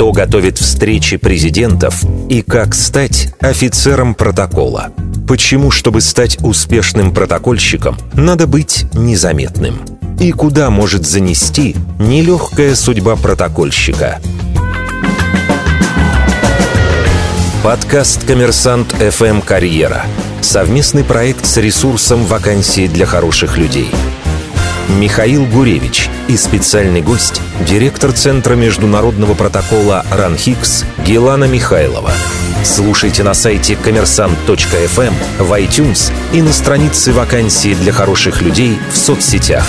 кто готовит встречи президентов и как стать офицером протокола. Почему, чтобы стать успешным протокольщиком, надо быть незаметным? И куда может занести нелегкая судьба протокольщика? Подкаст «Коммерсант FM Карьера». Совместный проект с ресурсом «Вакансии для хороших людей». Михаил Гуревич и специальный гость – директор Центра международного протокола «РАНХИКС» Гелана Михайлова. Слушайте на сайте коммерсант.фм, в iTunes и на странице вакансии для хороших людей в соцсетях.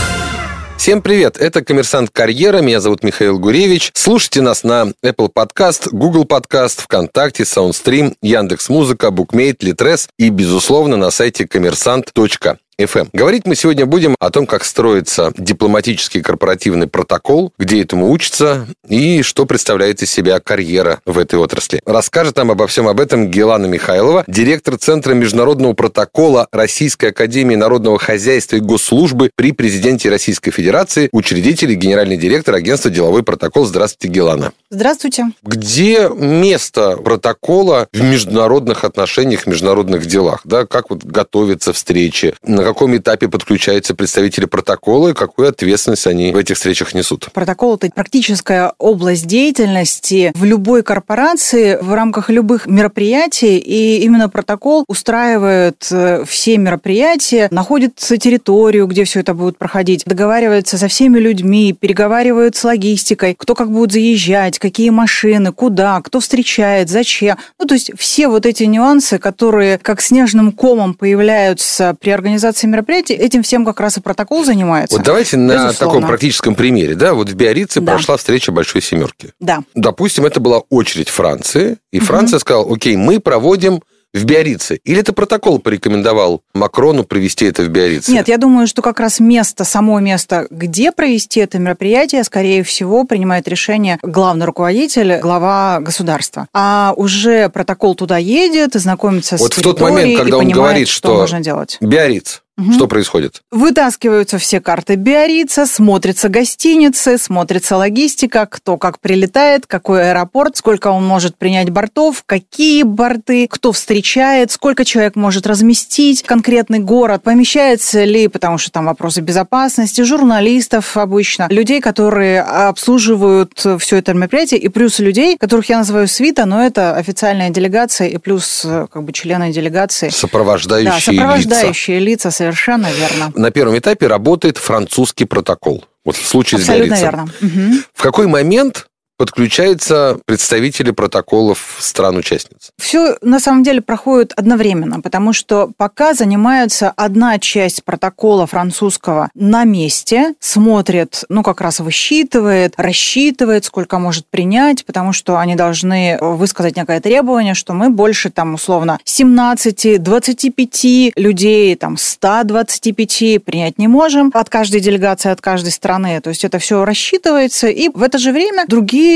Всем привет, это «Коммерсант Карьера», меня зовут Михаил Гуревич. Слушайте нас на Apple Podcast, Google Podcast, ВКонтакте, Soundstream, Яндекс.Музыка, Букмейт, Литрес и, безусловно, на сайте коммерсант.фм. FM. Говорить мы сегодня будем о том, как строится дипломатический корпоративный протокол, где этому учатся и что представляет из себя карьера в этой отрасли. Расскажет нам обо всем об этом Гелана Михайлова, директор Центра международного протокола Российской Академии Народного Хозяйства и Госслужбы при президенте Российской Федерации, учредитель и генеральный директор агентства «Деловой протокол». Здравствуйте, Гелана. Здравствуйте. Где место протокола в международных отношениях, международных делах? Да? Как вот готовятся встречи? На каком этапе подключаются представители протокола и какую ответственность они в этих встречах несут? Протокол – это практическая область деятельности в любой корпорации в рамках любых мероприятий, и именно протокол устраивает э, все мероприятия, находит территорию, где все это будет проходить, договаривается со всеми людьми, переговаривает с логистикой, кто как будет заезжать, какие машины, куда, кто встречает, зачем. Ну, то есть все вот эти нюансы, которые как снежным комом появляются при организации организации мероприятий, этим всем как раз и протокол занимается. Вот давайте Безусловно. на таком практическом примере. Да, вот в Биорице да. прошла встреча Большой Семерки. Да. Допустим, это была очередь Франции, и угу. Франция сказала, окей, мы проводим в Биорице? Или это протокол порекомендовал Макрону провести это в Биорице? Нет, я думаю, что как раз место, само место, где провести это мероприятие, скорее всего, принимает решение главный руководитель, глава государства. А уже протокол туда едет, знакомится вот с Вот в тот момент, когда он понимает, говорит, что, что можно делать. Биориц, Угу. Что происходит? Вытаскиваются все карты Биорица, смотрятся гостиницы, смотрится логистика, кто как прилетает, какой аэропорт, сколько он может принять бортов, какие борты, кто встречает, сколько человек может разместить конкретный город, помещается ли, потому что там вопросы безопасности, журналистов обычно, людей, которые обслуживают все это мероприятие, и плюс людей, которых я называю свита, но это официальная делегация и плюс как бы члены делегации. Сопровождающие, да, сопровождающие лица. лица Совершенно верно. На первом этапе работает французский протокол. Вот в случае Абсолютно с верно. Угу. В какой момент подключаются представители протоколов стран-участниц? Все на самом деле проходит одновременно, потому что пока занимается одна часть протокола французского на месте, смотрит, ну как раз высчитывает, рассчитывает, сколько может принять, потому что они должны высказать некое требование, что мы больше там условно 17-25 людей, там 125 принять не можем от каждой делегации, от каждой страны. То есть это все рассчитывается, и в это же время другие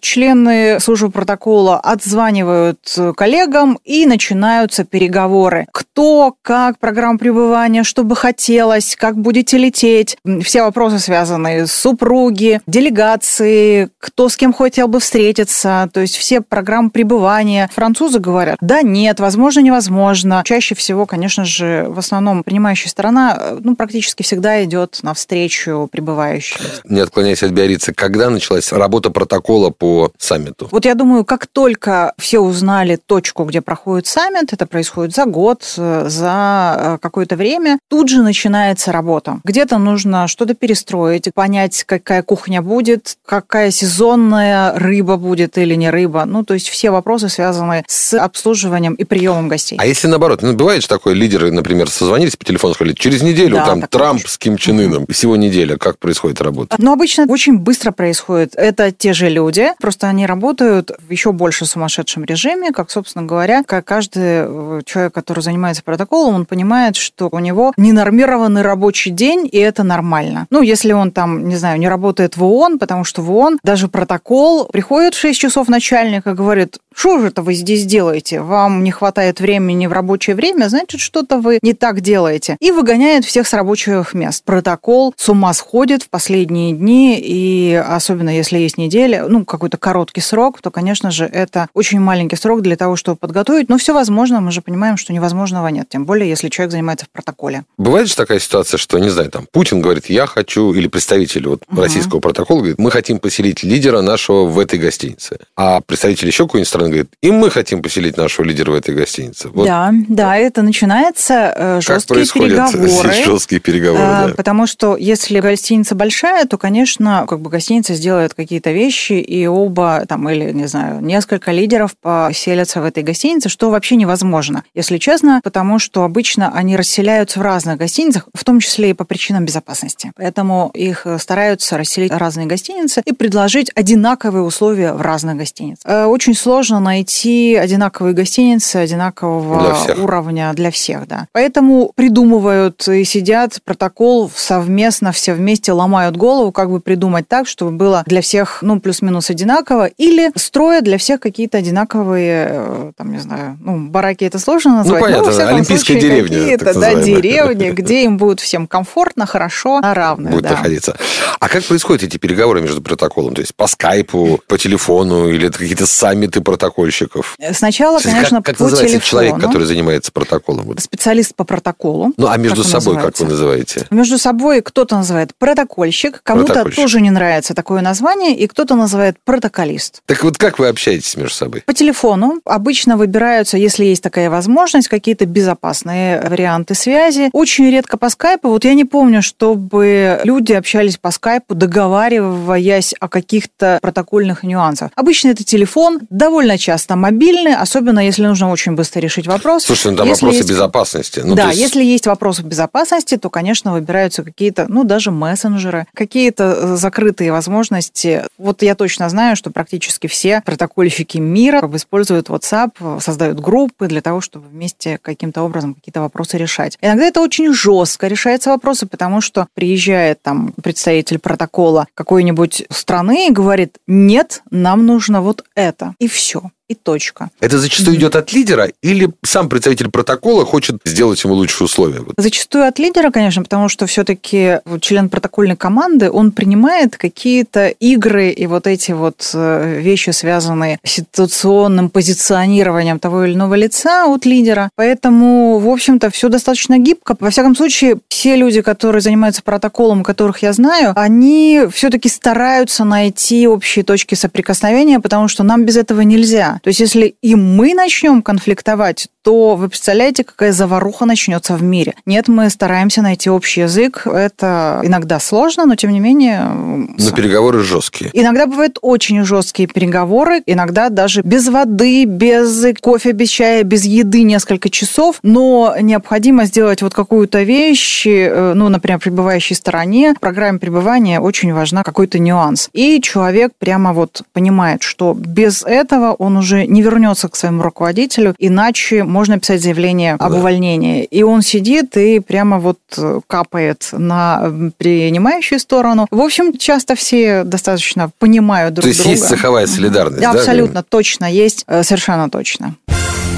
члены службы протокола отзванивают коллегам и начинаются переговоры. Кто, как, программа пребывания, что бы хотелось, как будете лететь. Все вопросы связаны с супруги, делегации, кто с кем хотел бы встретиться. То есть все программы пребывания. Французы говорят, да, нет, возможно, невозможно. Чаще всего, конечно же, в основном принимающая сторона ну, практически всегда идет навстречу пребывающим. Не отклоняясь от Биорицы, когда началась работа протокола протокола по саммиту? Вот я думаю, как только все узнали точку, где проходит саммит, это происходит за год, э, за э, какое-то время, тут же начинается работа. Где-то нужно что-то перестроить, понять, какая кухня будет, какая сезонная рыба будет или не рыба. Ну, то есть все вопросы связаны с обслуживанием и приемом гостей. А если наоборот, ну, бывает же такое, лидеры, например, созвонились по телефону, сказали, через неделю да, там Трамп с Ким Чен Ыном, всего неделя, как происходит работа? Ну, обычно очень быстро происходит. Это те же люди, просто они работают в еще больше сумасшедшем режиме, как, собственно говоря, как каждый э, человек, который занимается протоколом, он понимает, что у него ненормированный рабочий день, и это нормально. Ну, если он там, не знаю, не работает в ООН, потому что в ООН даже протокол, приходит в 6 часов начальник и говорит, что же это вы здесь делаете? Вам не хватает времени в рабочее время, значит, что-то вы не так делаете. И выгоняет всех с рабочих мест. Протокол с ума сходит в последние дни, и особенно если есть неделя, ну, какой-то короткий срок, то, конечно же, это очень маленький срок для того, чтобы подготовить. Но все возможно, мы же понимаем, что невозможного нет, тем более, если человек занимается в протоколе. Бывает же такая ситуация, что, не знаю, там, Путин говорит, я хочу, или представитель вот угу. российского протокола говорит, мы хотим поселить лидера нашего в этой гостинице. А представитель еще какой-нибудь страны говорит, и мы хотим поселить нашего лидера в этой гостинице. Вот. Да, да, это начинается э, жесткие переговоры. жесткие переговоры, а, да. Потому что если гостиница большая, то, конечно, как бы гостиница сделает какие-то вещи, и оба, там, или, не знаю, несколько лидеров поселятся в этой гостинице, что вообще невозможно, если честно, потому что обычно они расселяются в разных гостиницах, в том числе и по причинам безопасности. Поэтому их стараются расселить в разные гостиницы и предложить одинаковые условия в разных гостиницах. Э, очень сложно найти одинаковые гостиницы одинакового для уровня для всех, да. Поэтому придумывают и сидят протокол совместно, все вместе ломают голову, как бы придумать так, чтобы было для всех, ну, плюс-минус одинаково, или строят для всех какие-то одинаковые, э, там, не знаю, ну, бараки это сложно назвать. Ну, понятно, ну, олимпийская деревня. Да, деревни, где им будет всем комфортно, хорошо, на равных. Будет да. находиться. А как происходят эти переговоры между протоколом? То есть по скайпу, по телефону или это какие-то саммиты протокольщиков? Сначала, конечно, как, как по называется телефону. человек, который занимается протоколом? Специалист по протоколу. Ну, а между собой называется. как вы называете? Между собой кто-то называет протокольщик, кому-то тоже не нравится такое название, и кто-то называет протоколист. Так вот как вы общаетесь между собой? По телефону. Обычно выбираются, если есть такая возможность, какие-то безопасные варианты связи. Очень редко по скайпу. Вот я не помню, чтобы люди общались по скайпу, договариваясь о каких-то протокольных нюансах. Обычно это телефон, довольно часто мобильный, особенно если нужно очень быстро решить вопрос. Слушай, ну там если вопросы есть... безопасности. Ну, да, есть... если есть вопросы безопасности, то, конечно, выбираются какие-то, ну, даже мессенджеры, какие-то э, закрытые возможности. Вот я точно знаю, что практически все протокольщики мира используют WhatsApp, создают группы для того, чтобы вместе каким-то образом какие-то вопросы решать. Иногда это очень жестко решается вопросы, потому что приезжает там представитель протокола какой-нибудь страны и говорит, нет, нам нужно вот это. И все so. И точка. Это зачастую идет от лидера или сам представитель протокола хочет сделать ему лучшие условия? Зачастую от лидера, конечно, потому что все-таки член протокольной команды, он принимает какие-то игры и вот эти вот э, вещи, связанные с ситуационным позиционированием того или иного лица от лидера. Поэтому, в общем-то, все достаточно гибко. Во всяком случае, все люди, которые занимаются протоколом, которых я знаю, они все-таки стараются найти общие точки соприкосновения, потому что нам без этого нельзя. То есть если и мы начнем конфликтовать, то вы представляете, какая заваруха начнется в мире. Нет, мы стараемся найти общий язык. Это иногда сложно, но тем не менее... Но переговоры жесткие. Иногда бывают очень жесткие переговоры, иногда даже без воды, без кофе, без чая, без еды несколько часов, но необходимо сделать вот какую-то вещь, э, ну, например, пребывающей стороне, в программе пребывания очень важна какой-то нюанс. И человек прямо вот понимает, что без этого он уже не вернется к своему руководителю, иначе можно писать заявление об да. увольнении. И он сидит и прямо вот э, капает на принимающую сторону. В общем, часто все достаточно понимают друг друга. То есть друга. есть цеховая солидарность, да? Абсолютно точно есть, э, совершенно точно.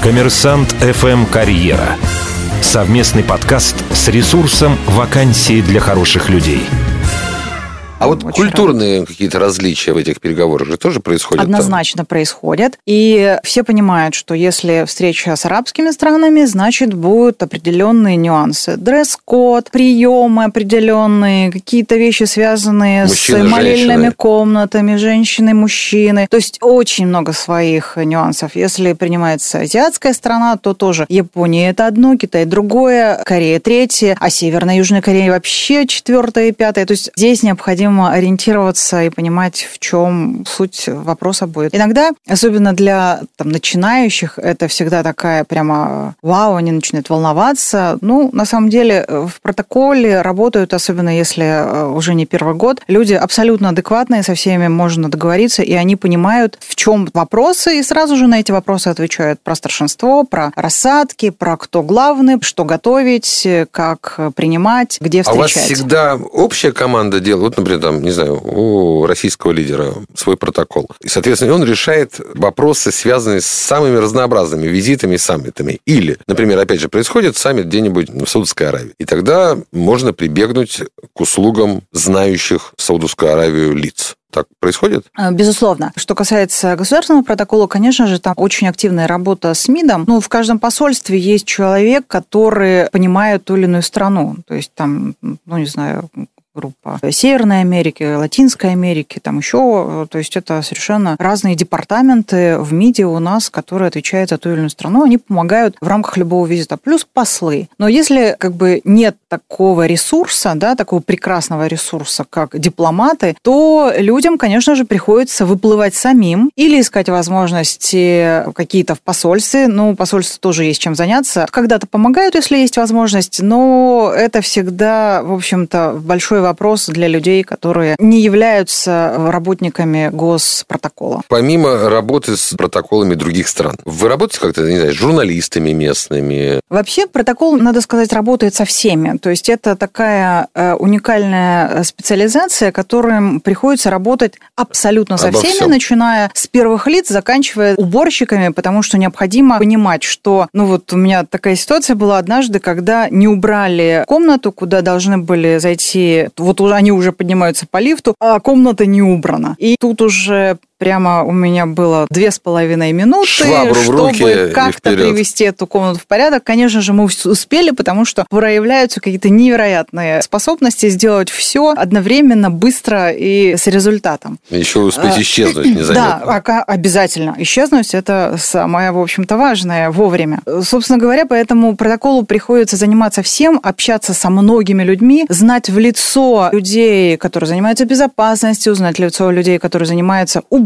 Коммерсант ФМ «Карьера». Совместный подкаст с ресурсом «Вакансии для хороших людей». А вот Очень культурные рад. какие-то различия в этих переговорах же тоже происходят? Однозначно там? происходят. И все понимают, что если встреча с арабскими странами, значит, будут определенные нюансы. Дресс-код, приемы определенные, какие-то вещи, связанные Мужчины, с молельными женщины. комнатами, женщины, мужчины. То есть очень много своих нюансов. Если принимается азиатская страна, то тоже Япония это одно, Китай другое, Корея третье, а Северная и Южная Корея вообще четвертое и пятое. То есть здесь необходимо необходимо ориентироваться и понимать, в чем суть вопроса будет. Иногда, особенно для там, начинающих, это всегда такая прямо вау, они начинают волноваться. Ну, на самом деле, в протоколе работают, особенно если э, уже не первый год, люди абсолютно адекватные, со всеми можно договориться, и они понимают, в чем вопросы, и сразу же на эти вопросы отвечают про старшинство, про рассадки, про кто главный, что готовить, как принимать, где встречать. А у вас всегда общая команда делает? Вот, например, например, там, не знаю, у российского лидера свой протокол. И, соответственно, он решает вопросы, связанные с самыми разнообразными визитами и саммитами. Или, например, опять же, происходит саммит где-нибудь в Саудовской Аравии. И тогда можно прибегнуть к услугам знающих Саудовскую Аравию лиц так происходит? А, безусловно. Что касается государственного протокола, конечно же, там очень активная работа с МИДом. Ну, в каждом посольстве есть человек, который понимает ту или иную страну. То есть там, ну, не знаю, группа Северной Америки, Латинской Америки, там еще, то есть это совершенно разные департаменты в МИДе у нас, которые отвечают за ту или иную страну, они помогают в рамках любого визита, плюс послы. Но если как бы нет такого ресурса, да, такого прекрасного ресурса, как дипломаты, то людям, конечно же, приходится выплывать самим или искать возможности какие-то в посольстве. Ну, посольство тоже есть чем заняться. Когда-то помогают, если есть возможность, но это всегда, в общем-то, большой вопрос для людей, которые не являются работниками госпротокола. Помимо работы с протоколами других стран, вы работаете как-то, не знаю, с журналистами местными? Вообще протокол, надо сказать, работает со всеми. То есть это такая э, уникальная специализация, которым приходится работать абсолютно со Обо всеми, всем. начиная с первых лиц, заканчивая уборщиками, потому что необходимо понимать, что, ну вот у меня такая ситуация была однажды, когда не убрали комнату, куда должны были зайти вот уже они уже поднимаются по лифту, а комната не убрана. И тут уже прямо у меня было две с половиной минуты, Швабру чтобы как-то привести эту комнату в порядок. Конечно же, мы успели, потому что проявляются какие-то невероятные способности сделать все одновременно, быстро и с результатом. Еще успеть А, исчезнуть незаметно. Да, ока- обязательно. Исчезнуть – это самое, в общем-то, важное вовремя. Собственно говоря, по этому протоколу приходится заниматься всем, общаться со многими людьми, знать в лицо людей, которые занимаются безопасностью, знать в лицо людей, которые занимаются уборкой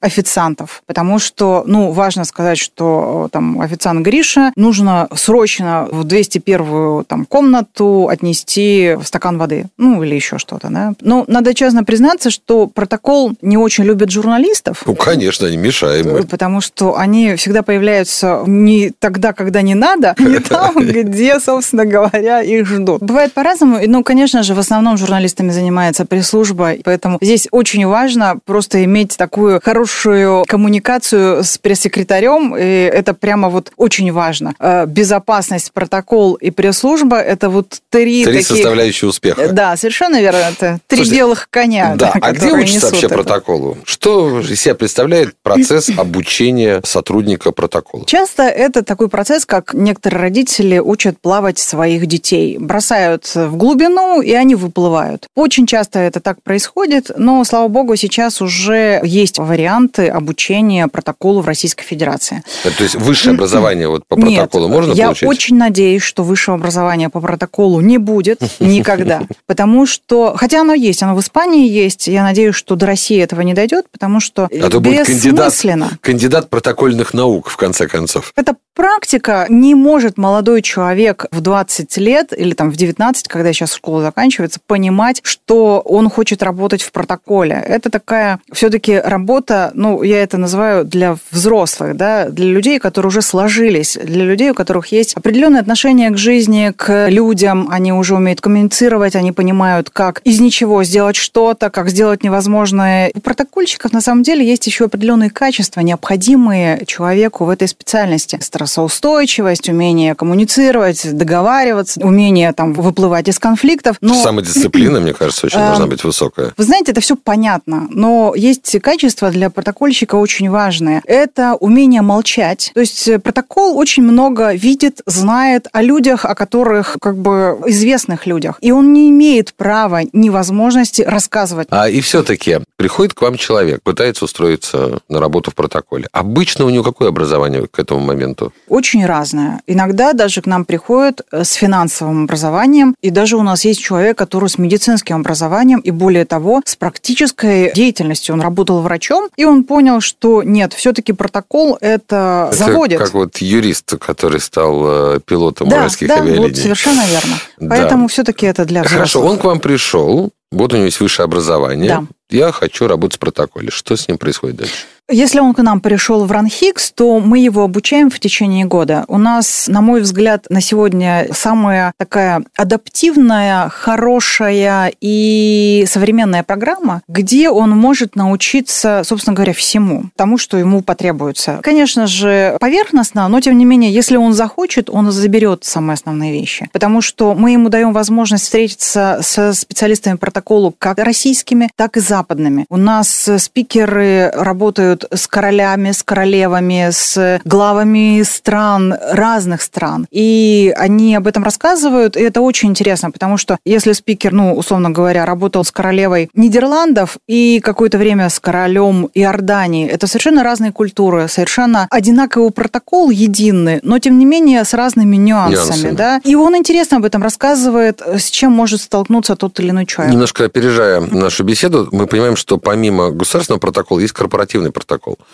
официантов. Потому что, ну, важно сказать, что э, там официант Гриша нужно срочно в 201-ю там, комнату отнести стакан воды. Ну, или еще что-то, да. Но надо честно признаться, что протокол не очень любит журналистов. Ну, конечно, они мешаемы. Потому что они всегда появляются не тогда, когда не надо, не там, где, собственно говоря, их ждут. Бывает по-разному. Ну, конечно же, в основном журналистами занимается пресс-служба, поэтому здесь очень важно просто иметь такую хорошую коммуникацию с пресс-секретарем, и это прямо вот очень важно. Э, Безопасность, протокол и пресс-служба – это вот три, Три таких... составляющие успеха. Да, совершенно верно. Это три Слушайте, белых коня. Да, а где учится вообще это. протоколу? Что из себя представляет процесс обучения сотрудника протокола? Часто это такой процесс, как некоторые родители учат плавать своих детей. Бросают в глубину, и они выплывают. Очень часто это так происходит, но, слава богу, сейчас уже есть варианты обучения протоколу в Российской Федерации. Э, То есть высшее образование вот по Нет, протоколу можно я получить? очень надеюсь, что высшего образования по протоколу не будет никогда. Потому что, хотя оно есть, оно в Испании есть, я надеюсь, что до России этого не дойдет, потому что А то будет кандидат, кандидат протокольных наук, в конце концов. Это практика. Не может молодой человек в 20 лет или там в 19, когда сейчас школа заканчивается, понимать, что он хочет работать в протоколе. Это такая все-таки работа, ну, я это называю для взрослых, да, для людей, которые уже сложились, для людей, у которых есть определенное отношение к жизни, к людям, они уже умеют коммуницировать, они понимают, как из ничего сделать что-то, как сделать невозможное. У протокольщиков на самом деле есть еще определенные качества, необходимые человеку в этой специальности. Стрессоустойчивость, умение коммуницировать, договариваться, умение там выплывать из конфликтов. Но... Самодисциплина, мне кажется, очень А, должна быть высокая. Вы знаете, это все понятно, но есть качества для протокольщика очень важные. Это умение молчать. То есть э, протокол очень много видит, знает о людях, о которых как бы известных людях. И он не имеет права ни возможности рассказывать. А и все-таки приходит к вам человек, пытается устроиться на работу в протоколе. Обычно у него какое образование к этому моменту? Очень разное. Иногда даже к нам приходят э, с финансовым образованием, и даже у нас есть человек, который с медицинским образованием, и более того, с практической деятельностью. Он работал врачом, и он понял, что нет, все-таки протокол это, Это заводит. как вот юрист, который стал э, пилотом да, уральских да, авиалиний. вот совершенно верно. Да. Поэтому все-таки это для взрослых. Хорошо, он к вам пришел, вот у него есть высшее образование. Да. Я хочу работать в протоколе. Что с ним происходит дальше? Если он к нам пришел в Ранхикс, то мы его обучаем в течение года. У нас, на мой взгляд, на сегодня самая такая адаптивная, хорошая и современная программа, где он может научиться, собственно говоря, всему, тому, что ему потребуется. Конечно же, поверхностно, но тем не менее, если он захочет, он заберет самые основные вещи. Потому что мы ему даем возможность встретиться со специалистами протокола как российскими, так и западными. У нас спикеры работают с королями, с королевами, с главами стран, разных стран. И они об этом рассказывают, и это очень интересно, потому что если спикер, ну, условно говоря, работал с королевой Нидерландов и какое-то время с королем Иордании, это совершенно разные культуры, совершенно одинаковый протокол, единый, но тем не менее с разными нюансами, нюансами. да. И он интересно об этом рассказывает, с чем может столкнуться тот или иной человек. Немножко опережая нашу беседу, мы понимаем, что помимо государственного протокола есть корпоративный протокол.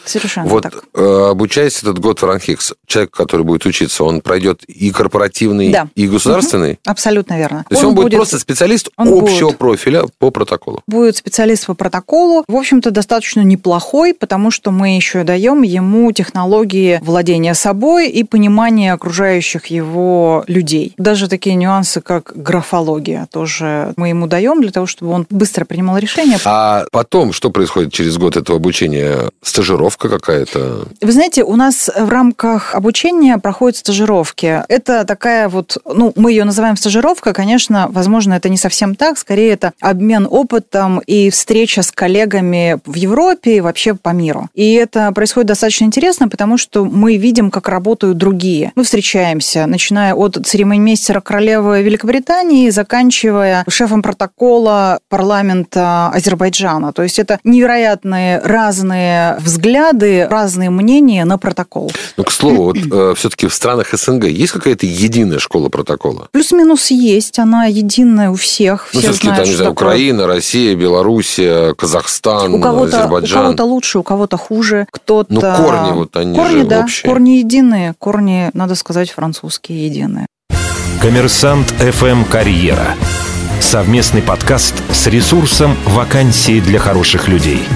Совершенно вот, так. Э, обучаясь этот год в Ранхикс, человек, который будет учиться, он пройдет и корпоративный, да. и государственный? Угу. Абсолютно верно. То есть он, он будет, будет просто специалист он общего будет. профиля по протоколу? Будет специалист по протоколу. В общем-то, достаточно неплохой, потому что мы еще даем ему технологии владения собой и понимания окружающих его людей. Даже такие нюансы, как графология, тоже мы ему даем для того, чтобы он быстро принимал решения. А потом, что происходит через год этого обучения? Стажировка какая-то? Вы знаете, у нас в рамках обучения проходят стажировки. Это такая вот, ну, мы ее называем стажировка, конечно, возможно, это не совсем так, скорее это обмен опытом и встреча с коллегами в Европе и вообще по миру. И это происходит достаточно интересно, потому что мы видим, как работают другие. Мы встречаемся, начиная от церемониймейстера королевы Великобритании, заканчивая шефом протокола парламента Азербайджана. То есть это невероятные разные взгляды, разные мнения на протокол. Ну, к слову, вот э, все-таки в странах СНГ есть какая-то единая школа протокола? Плюс-минус есть, она единая у всех. Ну, все-таки знают, там, не знаю, Украина, Россия, Белоруссия, Казахстан, у кого-то, Азербайджан. У кого-то лучше, у кого-то хуже, кто-то... Ну, корни вот они корни, же да, общие. корни единые, корни, надо сказать, французские единые. Коммерсант FM «Карьера». Совместный подкаст с ресурсом «Вакансии для хороших людей».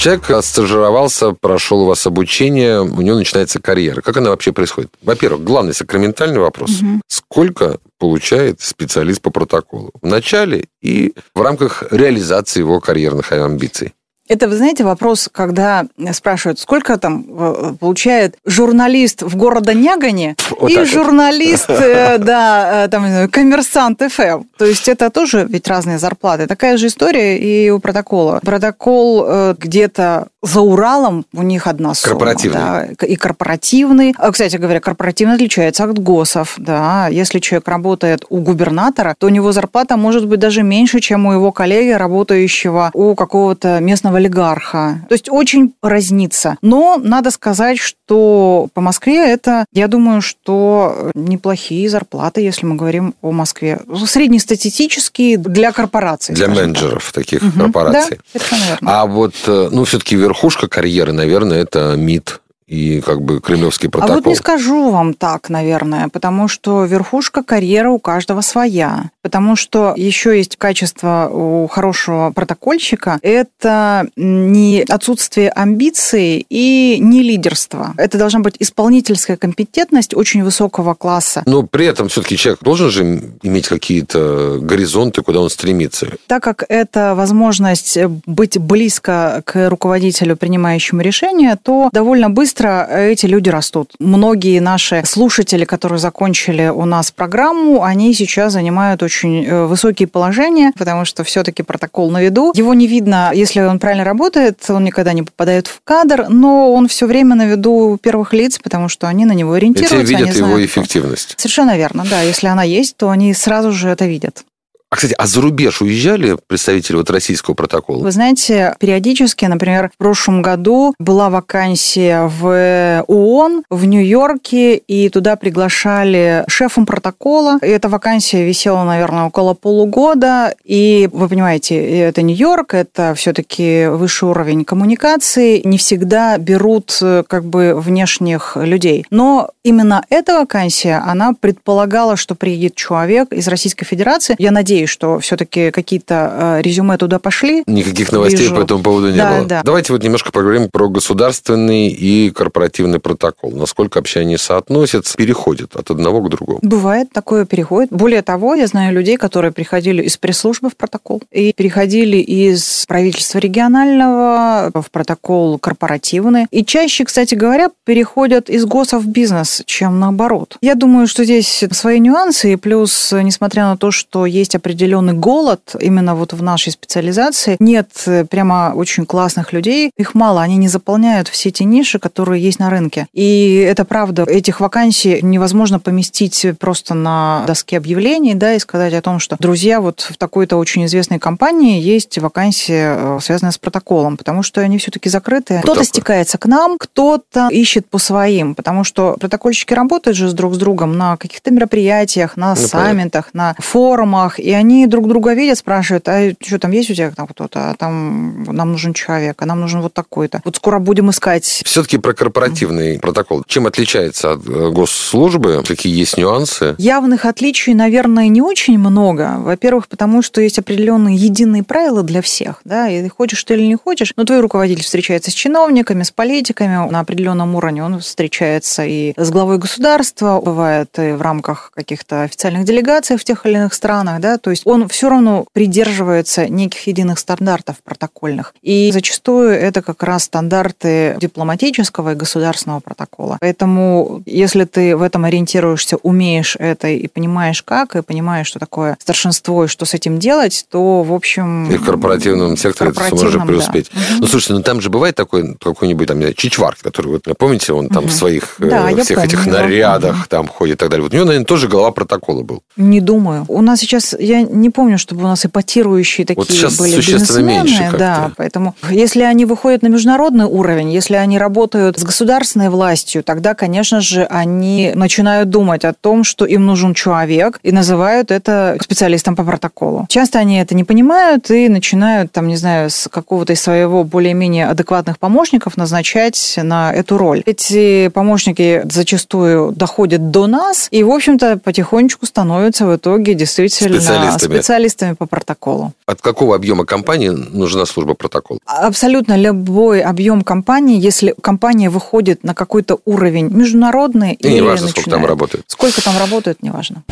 Человек стажировался, прошел у вас обучение, у него начинается карьера. Как она вообще происходит? Во-первых, главный сакраментальный вопрос. Угу. Сколько получает специалист по протоколу? В начале и в рамках реализации его карьерных амбиций. Это, вы знаете, вопрос, когда спрашивают, сколько там э, получает журналист в города Нягане вот и журналист, вот. Э, да, э, там, коммерсант ФМ. То есть это тоже ведь разные зарплаты. Такая же история и у протокола. Протокол где-то за Уралом у них одна сумма. Корпоративный. Да, и корпоративный. А, кстати говоря, корпоративный отличается от ГОСов. Да. Если человек работает у губернатора, то у него зарплата может быть даже меньше, чем у его коллеги, работающего у какого-то местного олигарха. То есть очень разнится. Но надо сказать, что по Москве это, я думаю, что неплохие зарплаты, если мы говорим о Москве. Среднестатистические для корпораций. Для менеджеров так. таких угу. корпораций. Да, верно. А вот, э, ну, все-таки верхушка карьеры, наверное, это МИД и как бы кремлевский протокол. А вот не скажу вам так, наверное, потому что верхушка карьеры у каждого своя. Потому что еще есть качество у хорошего протокольщика. Это не отсутствие амбиций и не лидерство. Это должна быть исполнительская компетентность очень высокого класса. Но при этом все-таки человек должен же иметь какие-то горизонты, куда он стремится. Так как это возможность быть близко к руководителю, принимающему решения, то довольно быстро быстро эти люди растут. Многие наши слушатели, которые закончили у нас программу, они сейчас занимают очень э, высокие положения, потому что все-таки протокол на виду. Его не видно, если он правильно работает, он никогда не попадает в кадр, но он все время на виду первых лиц, потому что они на него ориентируются. Эти видят его знают, эффективность. Совершенно верно, да. Если она есть, то они сразу же это видят. А, кстати, а за рубеж уезжали представители вот российского протокола? Вы знаете, периодически, например, в прошлом году была вакансия в ООН в Нью-Йорке, и туда приглашали шефом протокола. И эта вакансия висела, наверное, около полугода. И вы понимаете, это Нью-Йорк, это все-таки высший уровень коммуникации. Не всегда берут как бы внешних людей. Но именно эта вакансия, она предполагала, что приедет человек из Российской Федерации. Я надеюсь, новостей, что все-таки какие-то э, резюме туда пошли. Никаких новостей Вижу. по этому поводу не Да, было. да. Давайте вот немножко поговорим про государственный и корпоративный протокол. Насколько вообще они соотносятся, переходят от одного к другому. Бывает, такое переходит. Более того, я знаю людей, которые приходили из пресс-службы в протокол и переходили из правительства регионального в протокол корпоративный. И чаще, кстати говоря, переходят из ГОСа в бизнес, чем наоборот. Я думаю, что здесь свои нюансы, и плюс, несмотря на то, что есть определенный голод именно вот в нашей специализации, нет прямо очень классных людей, их мало, они не заполняют все те ниши, которые есть на рынке. И это правда, этих вакансий невозможно поместить просто на доске объявлений, да, и сказать о том, что, друзья, вот в такой-то очень известной компании есть вакансия, э, связанная с протоколом, потому что они все-таки закрыты. Кто-то стекается к нам, кто-то ищет по своим, потому что протокольщики работают же с друг с другом на каких-то мероприятиях, на Ну, саммитах, на форумах, и они друг друга видят, спрашивают, а что там есть у тебя там кто-то, а там нам нужен человек, а нам нужен вот такой-то. Вот скоро будем искать Все-таки про корпоративный протокол. Чем отличается от э, госслужбы? Какие есть нюансы? Явных отличий, наверное, не очень много. Во-первых, потому что есть определенные единые правила для всех. Да? И хочешь ты или не хочешь, но твой руководитель встречается с чиновниками, с политиками на определенном уровне. Он встречается и с главой государства, бывает и в рамках каких-то официальных делегаций в тех или иных странах. Да? То есть он все равно придерживается неких единых стандартов протокольных. И зачастую это как раз стандарты дипломатического и государственного протокола. Поэтому, если ты в этом ориентируешься, умеешь это и понимаешь как, и понимаешь, что такое старшинство и что с этим делать, то, в общем... И в корпоративном секторе ты сможешь преуспеть. да. Ну, слушайте, ну там же бывает такой какой-нибудь там, Чичварк, который, вот, помните, он там Мгм. в своих э, Да, я всех помню этих нарядах там ходит и так далее. Вот у него, наверное, тоже голова протокола был. Не думаю. У нас сейчас, я не помню, чтобы у нас ипотирующие такие Вот сейчас были существенно бизнесмены. меньше как-то. Да, поэтому если они выходят на международный уровень, если они работают с государственной властью, тогда, конечно же, они начинают думать о том, что им нужен человек, и называют это специалистом по протоколу. Часто они это не понимают и начинают, там, не знаю, с какого-то из своего более-менее адекватных помощников назначать на эту роль. Эти помощники зачастую доходят до нас и, в общем-то, потихонечку становятся в итоге действительно Специалистами. специалистами по протоколу. От какого объема компании нужна служба протокола? Абсолютно любой объем компании, если компания выходит на какой-то уровень международный И не важно, сколько там работает. Сколько там работают, неважно.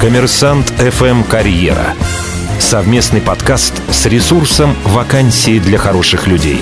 Коммерсант FM «Карьера». Совместный подкаст с ресурсом «Вакансии для хороших людей».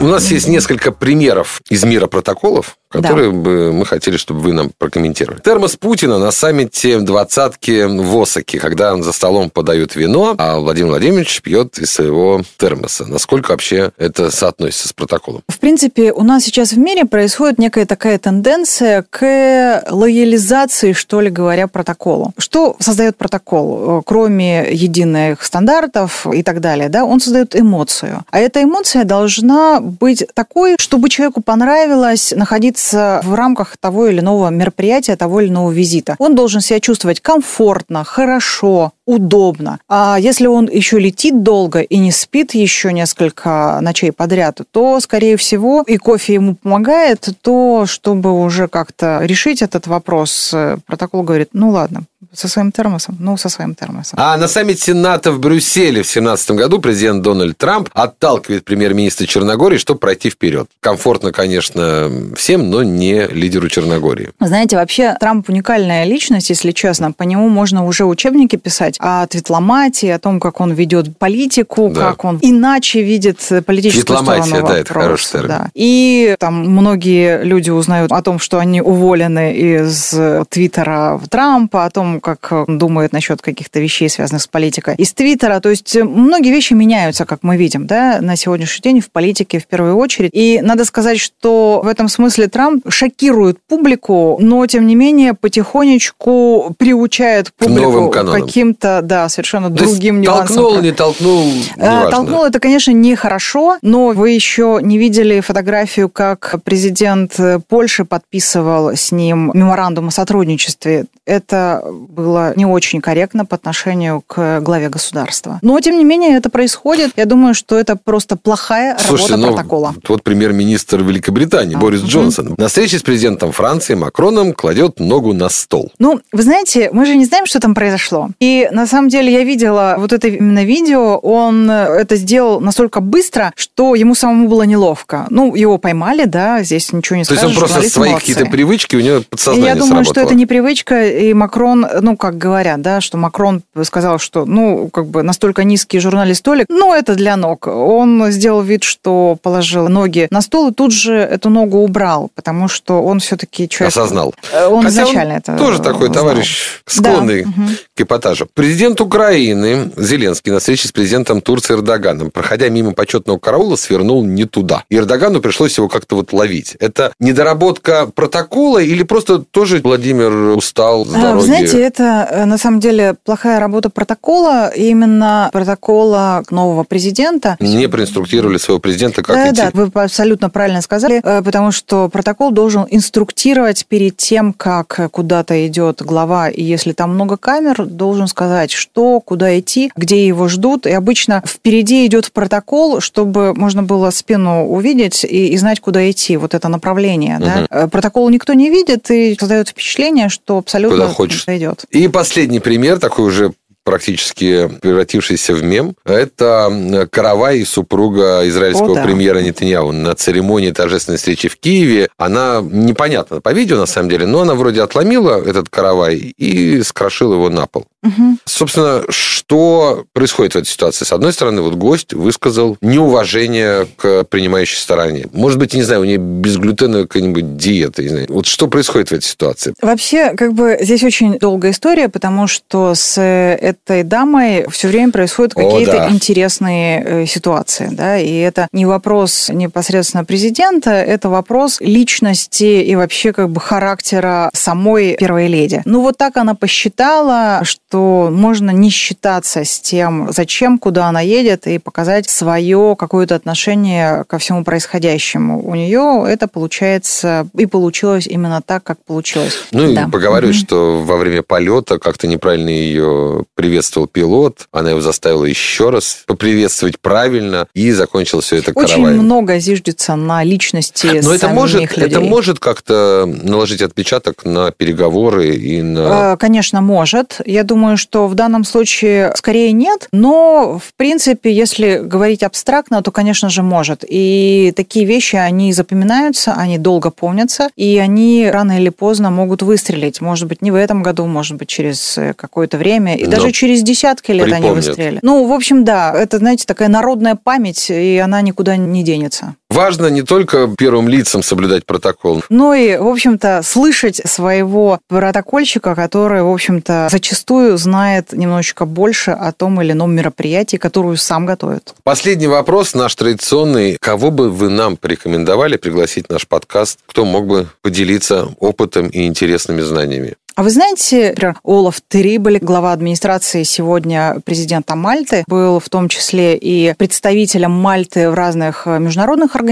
У нас есть несколько примеров из мира протоколов, которые бы мы хотели, чтобы вы нам прокомментировали. Термос Путина на саммите двадцатки в Осаке, когда за столом подают вино, а Владимир Владимирович пьет из своего термоса. Насколько вообще это соотносится с протоколом? В принципе, у нас сейчас в мире происходит некая такая тенденция к лоялизации, что ли говоря, протоколу. Что создает протокол, кроме единых стандартов и так далее? Да? Он создает эмоцию. А эта эмоция должна быть такой, чтобы человеку понравилось находиться в рамках того или иного мероприятия, того или иного визита. Он должен себя чувствовать комфортно, хорошо, удобно. А если он еще летит долго и не спит еще несколько ночей подряд, то, скорее всего, и кофе ему помогает, то, чтобы уже как-то решить этот вопрос, протокол говорит, ну ладно, со своим термосом, ну, со своим термосом. А на саммите НАТО в Брюсселе в 2017 году президент Дональд Трамп отталкивает премьер-министра Черногории, чтобы пройти вперед. Комфортно, конечно, всем, но не лидеру Черногории. Знаете, вообще Трамп уникальная личность, если честно. По нему можно уже учебники писать о дипломатии, о том, как он ведет политику, Да. как он иначе видит политическую Дипломатия, сторону да, это хороший термин. да. И там многие люди узнают о том, что они уволены из Твиттера Трампа, о том, как он думает насчет каких-то вещей, связанных с политикой из Твиттера. То есть многие вещи меняются, как мы видим, да, на сегодняшний день в политике в первую очередь. И надо сказать, что в этом смысле Трамп шокирует публику, но тем не менее потихонечку приучает публику к каким-то, да, совершенно То другим нюансам. толкнул, не толкнул, Э, неважно. Толкнул это, конечно, нехорошо, но вы еще не видели фотографию, как президент Польши подписывал с ним меморандум о сотрудничестве. Это было не очень корректно по отношению к главе государства. Но, тем не менее, это происходит. Я думаю, что это просто плохая Слушайте, работа ну, протокола. Вот премьер-министр Великобритании а, Борис угу. Джонсон на встрече с президентом Франции Макроном кладет ногу на стол. Ну, вы знаете, мы же не знаем, что там произошло. И на самом деле я видела вот это именно видео, он это сделал настолько быстро, что ему самому было неловко. Ну, его поймали, да, здесь ничего не скажешь. То есть он просто свои какие-то привычки, у него подсознание Я думаю, сработало. что это не привычка, и Макрон, ну, как говорят, да, что Макрон сказал, что, ну, как бы настолько низкий журналистский столик, ну, это для ног. Он сделал вид, что положил ноги на стол и тут же эту ногу убрал, потому что он все-таки человек... Осознал. Э, он Хотя изначально он это тоже такой знал. товарищ, склонный да. к эпатажу. Президент Украины Зеленский на встрече с президентом Турции Эрдоганом, проходя мимо почетного караула, свернул не туда. И Эрдогану пришлось его как-то вот ловить. Это недоработка протокола или просто тоже Владимир устал с а, дороги? Знаете, это э, на самом деле плохая работа протокола, именно протокола нового президента. Не проинструктировали своего президента, как да, идти. Да, вы абсолютно правильно сказали, э, потому что протокол должен инструктировать перед тем, как куда-то идет глава, и если там много камер, должен сказать, что, куда идти, где его ждут. И обычно впереди идет протокол, чтобы можно было спину увидеть и, и знать, куда идти, вот это направление. Угу. Да? Протокол никто не видит, и создает впечатление, что абсолютно Куда хочешь. идет. И последний пример, такой уже практически превратившийся в мем, это Каравай, супруга израильского О, да. премьера Нетаньяу. На церемонии торжественной встречи в Киеве она непонятно по видео, на самом деле, но она вроде отломила этот каравай и скрошила его на пол. Угу. Собственно, что происходит в этой ситуации? С одной стороны, вот гость высказал неуважение к принимающей стороне. Может быть, не знаю, у нее безглютеновая какая-нибудь диета. Не знаю. Вот что происходит в этой ситуации? Вообще, как бы здесь очень долгая история, потому что с этой дамой все время происходят какие-то да. интересные э, ситуации. Да? И это не вопрос непосредственно президента, это вопрос личности и вообще как бы характера самой первой леди. Ну вот так она посчитала, что можно не считаться с тем, зачем, куда она едет, и показать свое какое-то отношение ко всему происходящему. У нее это получается и получилось именно так, как получилось. Ну да. и поговорю, mm что во время полета как-то неправильно ее приветствовал пилот, она его заставила еще раз поприветствовать правильно, и закончилось все это Очень много зиждется на личности Но это может, людей. это может как-то наложить отпечаток на переговоры и на... Э, конечно, может. Я думаю, что в данном случае скорее нет, но, в принципе, если говорить абстрактно, то, конечно же, может. И такие вещи, они запоминаются, они долго помнятся, и они рано или поздно могут выстрелить. Может быть, не в этом году, может быть, через какое-то время, и но даже через десятки лет припомнят. они выстрелили. Ну, в общем, да, это, знаете, такая народная память, и она никуда не денется. Важно не только первым лицам соблюдать протокол. Но и, в общем-то, слышать своего протокольщика, который, в общем-то, зачастую знает немножечко больше о том или ином мероприятии, которую сам готовит. Последний вопрос, наш традиционный. Кого бы вы нам порекомендовали пригласить в наш подкаст? Кто мог бы поделиться опытом и интересными знаниями? А вы знаете, например, Олаф Терибель, глава администрации сегодня президента Мальты, был в том числе и представителем Мальты в разных международных организациях,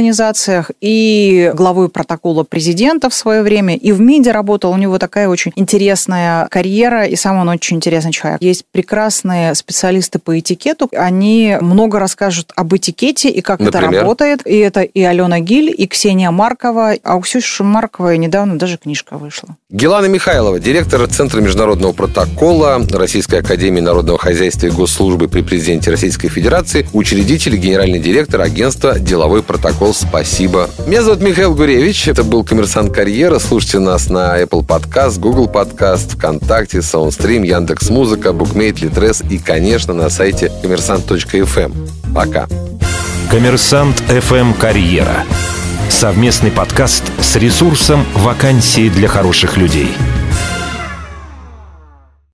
и главой протокола президента в свое время, и в МИДе работал. У него такая очень интересная карьера, и сам он очень интересный человек. Есть прекрасные специалисты по этикету. Они много расскажут об этикете и как Например? это работает. И это и Алена Гиль, и Ксения Маркова. А у Ксюши Марковой недавно даже книжка вышла. Гелана Михайлова, директор Центра международного протокола Российской Академии Народного Хозяйства и Госслужбы при президенте Российской Федерации, учредитель и генеральный директор агентства «Деловой протокол». Спасибо. Меня зовут Михаил Гуревич. Это был «Коммерсант Карьера». Слушайте нас на Apple Podcast, Google Podcast, ВКонтакте, SoundStream, Яндекс Музыка, Букмейт, Литрес и, конечно, на сайте коммерсант.фм. Пока. Коммерсант FM Карьера. Совместный подкаст с ресурсом «Вакансии для хороших людей».